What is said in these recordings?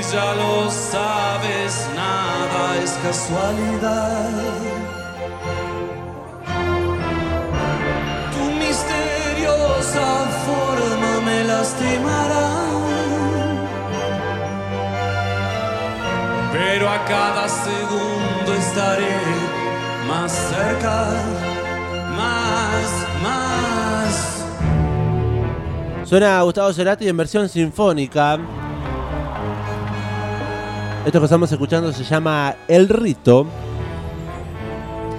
Ya lo sabes, nada es casualidad. Tu misteriosa forma me lastimará. Pero a cada segundo estaré más cerca, más, más. Suena Gustavo Cerati en versión sinfónica. Esto que estamos escuchando se llama El Rito.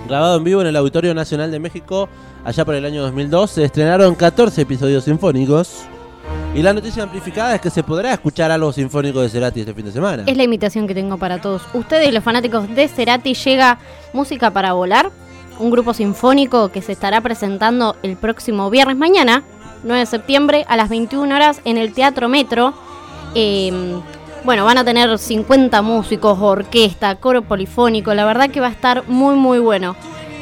Grabado en vivo en el Auditorio Nacional de México allá por el año 2002. Se estrenaron 14 episodios sinfónicos. Y la noticia amplificada es que se podrá escuchar algo sinfónico de Cerati este fin de semana. Es la invitación que tengo para todos ustedes, los fanáticos de Cerati. Llega Música para Volar, un grupo sinfónico que se estará presentando el próximo viernes mañana, 9 de septiembre, a las 21 horas en el Teatro Metro. Eh, bueno, van a tener 50 músicos, orquesta, coro polifónico. La verdad que va a estar muy, muy bueno.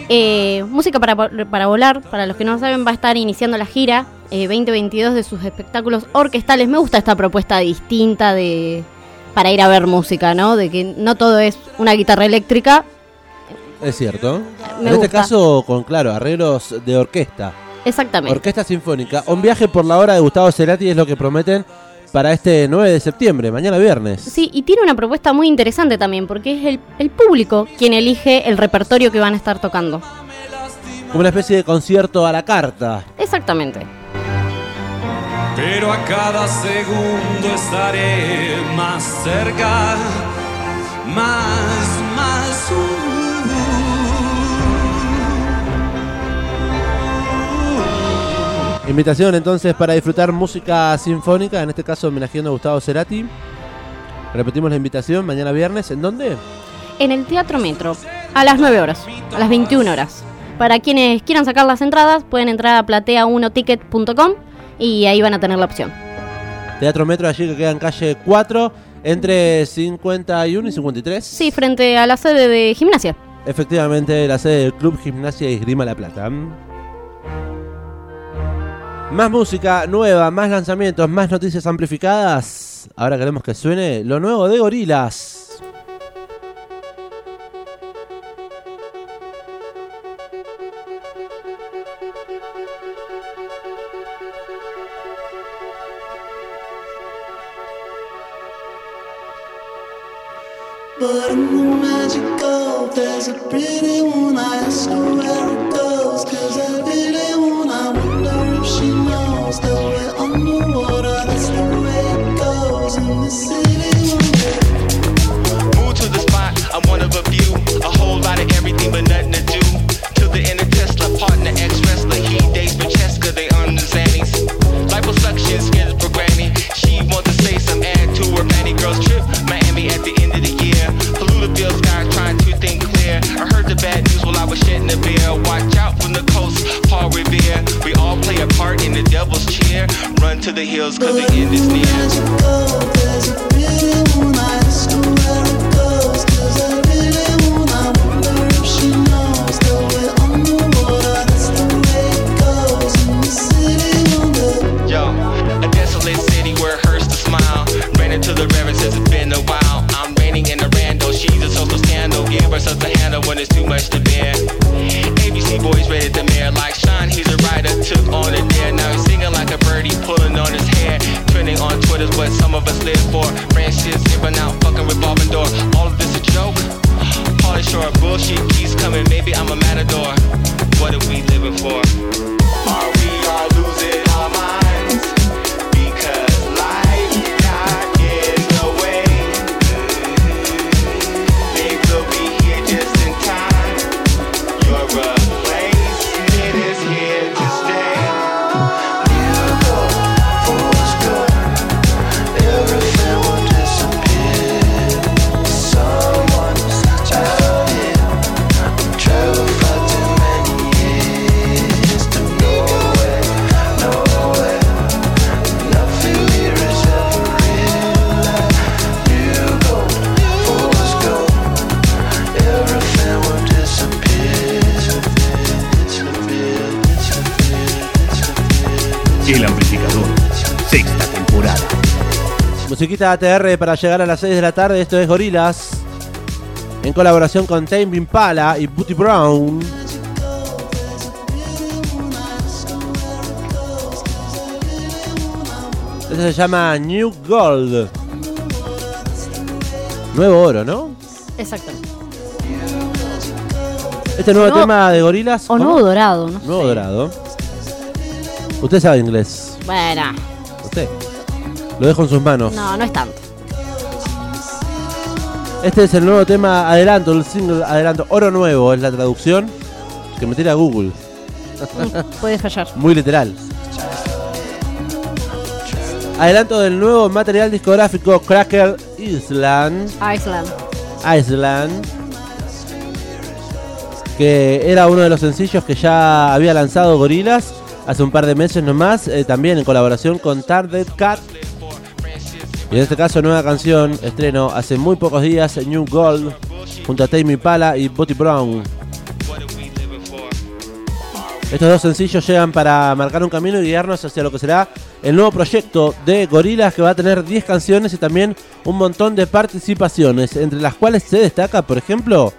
Eh, música para, para volar, para los que no saben, va a estar iniciando la gira eh, 2022 de sus espectáculos orquestales. Me gusta esta propuesta distinta de para ir a ver música, ¿no? De que no todo es una guitarra eléctrica. Es cierto. Me en este caso, con claro, arreglos de orquesta. Exactamente. Orquesta Sinfónica. Un viaje por la hora de Gustavo Cerati es lo que prometen para este 9 de septiembre, mañana viernes. Sí, y tiene una propuesta muy interesante también, porque es el, el público quien elige el repertorio que van a estar tocando. Como una especie de concierto a la carta. Exactamente. Pero a cada segundo estaré más cerca, más, más. Invitación entonces para disfrutar música sinfónica, en este caso homenajeando a Gustavo Cerati. Repetimos la invitación mañana viernes, ¿en dónde? En el Teatro Metro, a las 9 horas, a las 21 horas. Para quienes quieran sacar las entradas, pueden entrar a platea1ticket.com y ahí van a tener la opción. Teatro Metro allí que queda en calle 4, entre 51 y 53. Sí, frente a la sede de gimnasia. Efectivamente, la sede del Club Gimnasia y Esgrima La Plata. Más música nueva, más lanzamientos, más noticias amplificadas. Ahora queremos que suene lo nuevo de Gorilas. Sing. Bullshit keeps coming. Maybe I'm a matador. What are we living for? Musiquita ATR para llegar a las 6 de la tarde. Esto es Gorilas. En colaboración con Tame Impala y Booty Brown. Este se llama New Gold. Nuevo oro, ¿no? Exacto. Este nuevo tema de Gorilas. O nuevo dorado, ¿no? Nuevo sé. dorado. Usted sabe inglés. Bueno, Usted. Lo dejo en sus manos. no, no es tanto. Este es el nuevo tema Adelanto, el single Adelanto. Oro Nuevo es la traducción que me tira Google. Mm, Puede fallar. Muy literal. Adelanto del nuevo material discográfico Cracker Island. Iceland. Island. Que era uno de los sencillos que ya había lanzado Gorillaz hace un par de meses nomás. eh, también en colaboración con Tarded Cat. Y en este caso, nueva canción, estreno hace muy pocos días, New Gold, junto a Tame Pala y Botty Brown. Estos dos sencillos llegan para marcar un camino y guiarnos hacia lo que será el nuevo proyecto de Gorillaz que va a tener 10 canciones y también un montón de participaciones, entre las cuales se destaca, por ejemplo,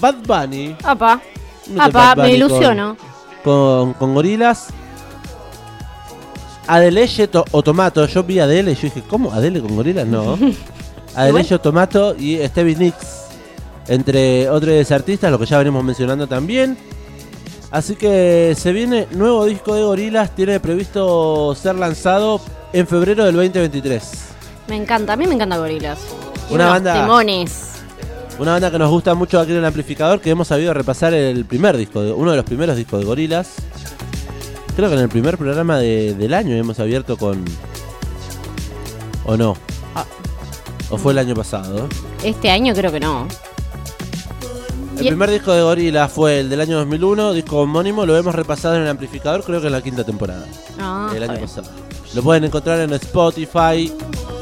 Bad Bunny. Apa. Apa, Bad me ilusiono. Con, con Gorillaz. Adele to- o Tomato. Yo vi a Adele y yo dije, ¿cómo? ¿Adele con Gorillaz? No. Adele Tomato y Stevie Nicks. Entre otros artistas, lo que ya venimos mencionando también. Así que se viene nuevo disco de Gorillaz. Tiene previsto ser lanzado en febrero del 2023. Me encanta, a mí me encanta Gorilas. Una banda- Timones. Una banda que nos gusta mucho aquí en el amplificador, que hemos sabido repasar el primer disco, uno de los primeros discos de Gorilas. Creo que en el primer programa de- del año hemos abierto con... ¿O no? Ah. ¿O fue el año pasado? Este año creo que no. El primer disco de Gorilas fue el del año 2001, disco homónimo, lo hemos repasado en el amplificador, creo que en la quinta temporada, Ah, el año pasado. Lo pueden encontrar en Spotify,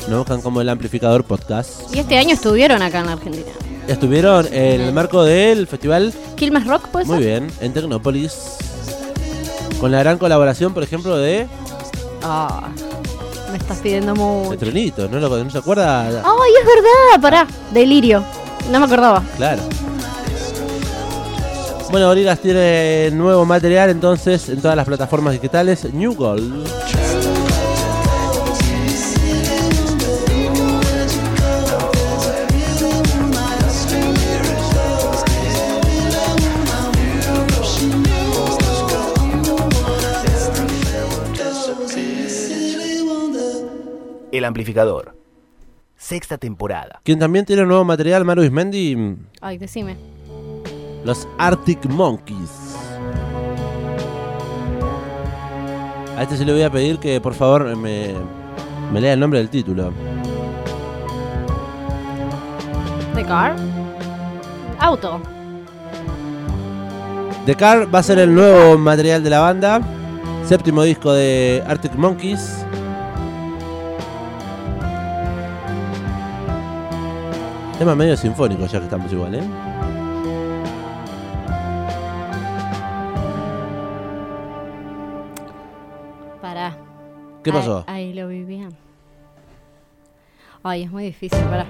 nos buscan como el amplificador podcast. Y este año estuvieron acá en la Argentina. Estuvieron en el marco del festival Quilmes Rock, pues. Muy bien, en Tecnópolis. Con la gran colaboración, por ejemplo, de Ah, me estás pidiendo mucho. Estrenito, ¿no, lo, ¿no se acuerda? Ay, es verdad, pará. Delirio. No me acordaba. Claro. Bueno, Gorillaz tiene nuevo material entonces en todas las plataformas digitales. New Gold. El amplificador. Sexta temporada. Quien también tiene nuevo material, Maru Ismendi, Ay, decime. los Arctic Monkeys. A este se le voy a pedir que por favor me, me lea el nombre del título. The Car. Auto. The Car va a ser el nuevo material de la banda. Séptimo disco de Arctic Monkeys. Tema medio sinfónico ya que estamos igual, ¿eh? Pará. ¿Qué pasó? Ahí, ahí lo vi bien. Ay, es muy difícil, pará.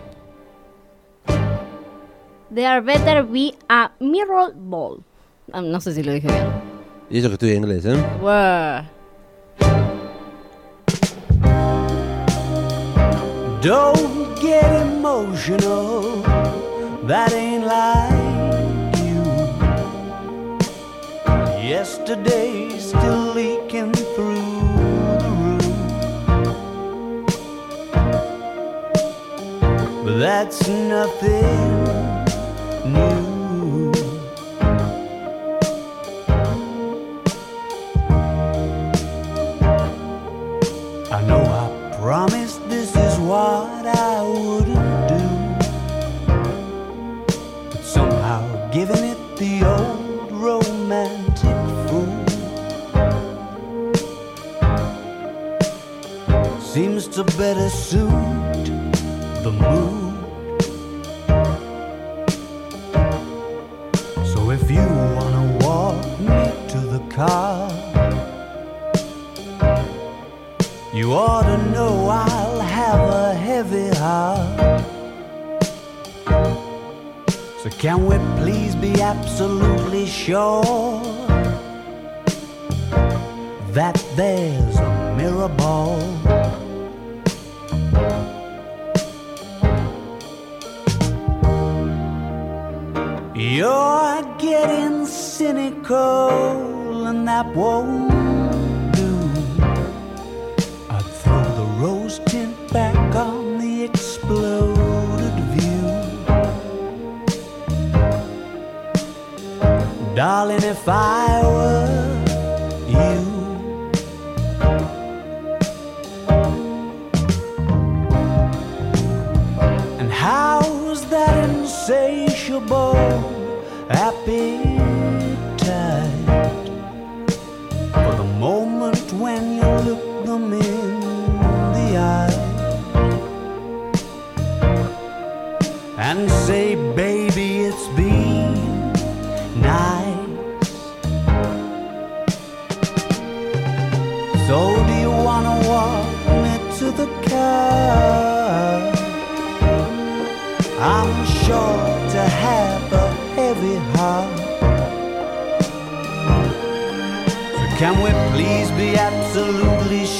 There better be a mirror ball. Ah, no sé si lo dije bien. Y eso que estudia inglés, ¿eh? Wow. Don't get emotional, that ain't like you. Yesterday's still leaking through the room. But that's nothing new. You ought to know I'll have a heavy heart. So, can we please be absolutely sure that there's a mirror ball? You're getting cynical, and that won't 发。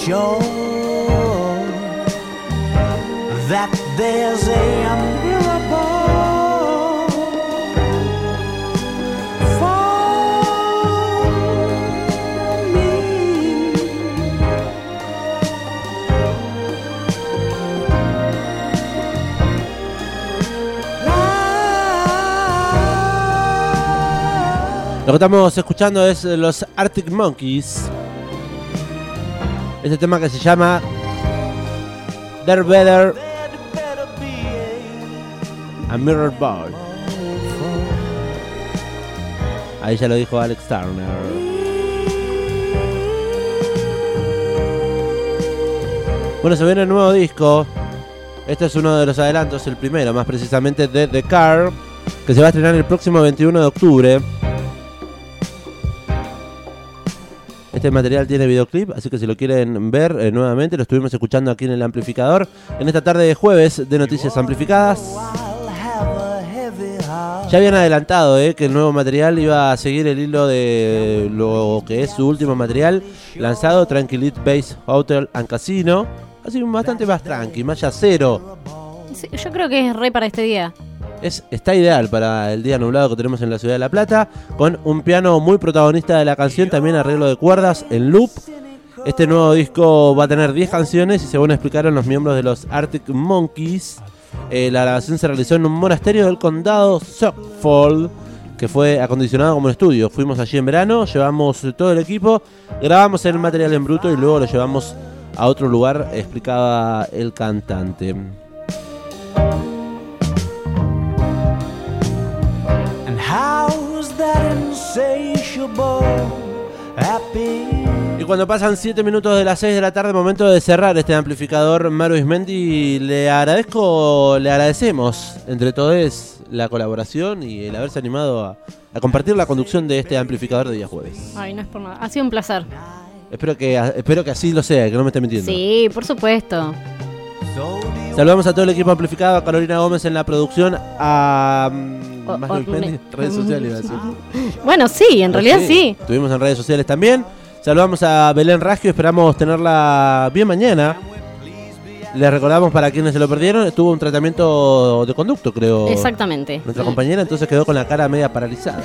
Sure that there's a? Lo que estamos escuchando es los Arctic Monkeys. Este tema que se llama There Better a Mirror Ball. Ahí ya lo dijo Alex Turner. Bueno, se viene el nuevo disco. Este es uno de los adelantos, el primero, más precisamente de The Car, que se va a estrenar el próximo 21 de octubre. Este material tiene videoclip, así que si lo quieren ver eh, nuevamente, lo estuvimos escuchando aquí en el amplificador en esta tarde de jueves de Noticias Amplificadas. Ya habían adelantado eh, que el nuevo material iba a seguir el hilo de lo que es su último material lanzado, Tranquilit Base Hotel and Casino. Así bastante más tranqui, más yacero. Sí, yo creo que es re para este día. Es, está ideal para el día nublado que tenemos en la ciudad de La Plata, con un piano muy protagonista de la canción, también arreglo de cuerdas en loop. Este nuevo disco va a tener 10 canciones y según explicaron los miembros de los Arctic Monkeys, eh, la grabación se realizó en un monasterio del condado Suffolk, que fue acondicionado como un estudio. Fuimos allí en verano, llevamos todo el equipo, grabamos el material en bruto y luego lo llevamos a otro lugar, explicaba el cantante. That insatiable happy? Y cuando pasan 7 minutos de las 6 de la tarde, momento de cerrar este amplificador, Maru Ismendi, le agradezco, le agradecemos entre todos la colaboración y el haberse animado a, a compartir la conducción de este amplificador de día jueves. Ay, no es por nada. Ha sido un placer. Espero que, espero que así lo sea, que no me esté mintiendo. Sí, por supuesto. Saludamos a todo el equipo amplificado, a Carolina Gómez en la producción, a mm, O- Orne- redes sociales. Bueno, sí, en realidad sí. Estuvimos en redes sociales también. Saludamos a Belén Rasgio, esperamos tenerla bien mañana. Les recordamos para quienes se lo perdieron, estuvo un tratamiento de conducto, creo. Exactamente. Nuestra compañera entonces quedó con la cara media paralizada.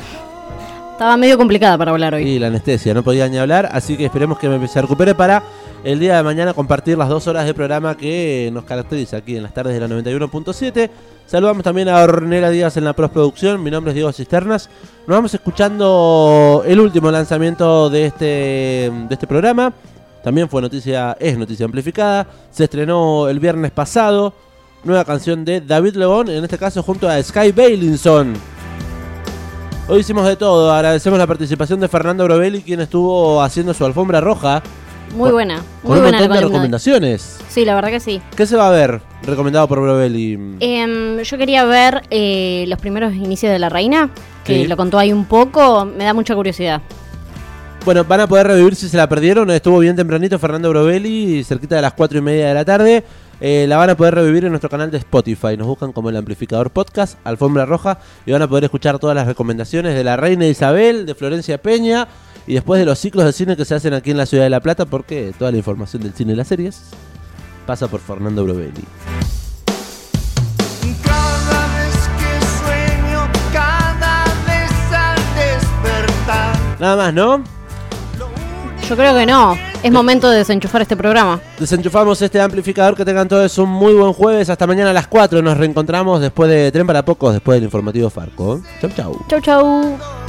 Estaba medio complicada para hablar hoy. Y la anestesia, no podía ni hablar, así que esperemos que me- se recupere para el día de mañana compartir las dos horas de programa que nos caracteriza aquí en las tardes de la 91.7. Saludamos también a Ornella Díaz en la postproducción, mi nombre es Diego Cisternas. Nos vamos escuchando el último lanzamiento de este, de este programa. También fue noticia, es noticia amplificada. Se estrenó el viernes pasado. Nueva canción de David Lebón, en este caso junto a Sky Bailinson. Hoy hicimos de todo, agradecemos la participación de Fernando Brovelli, quien estuvo haciendo su alfombra roja. Muy buena. Con Muy un buena montón de recomendaciones. Sí, la verdad que sí. ¿Qué se va a ver recomendado por Brovelli? Em, yo quería ver eh, los primeros inicios de La Reina, que Sí. lo contó ahí un poco. Me da mucha curiosidad. Bueno, van a poder revivir si se la perdieron. Estuvo bien tempranito Fernando Brovelli, cerquita de las 4 y media de la tarde. eh, la van a poder revivir en nuestro canal de Spotify. Nos buscan como el amplificador podcast, Alfombra Roja, y van a poder escuchar todas las recomendaciones de la Reina Isabel, de Florencia Peña, y después de los ciclos de cine que se hacen aquí en la ciudad de La Plata, porque toda la información del cine y las series pasa por Fernando Brovelli. Cada vez que sueño, cada vez al despertar. Nada más, ¿no? Yo creo que no. Es momento de desenchufar este programa. Desenchufamos este amplificador. Que tengan todos un muy buen jueves. Hasta mañana a las 4. Nos reencontramos después de Tren para Pocos, después del informativo Farco. Chau, chau. Chau, chau.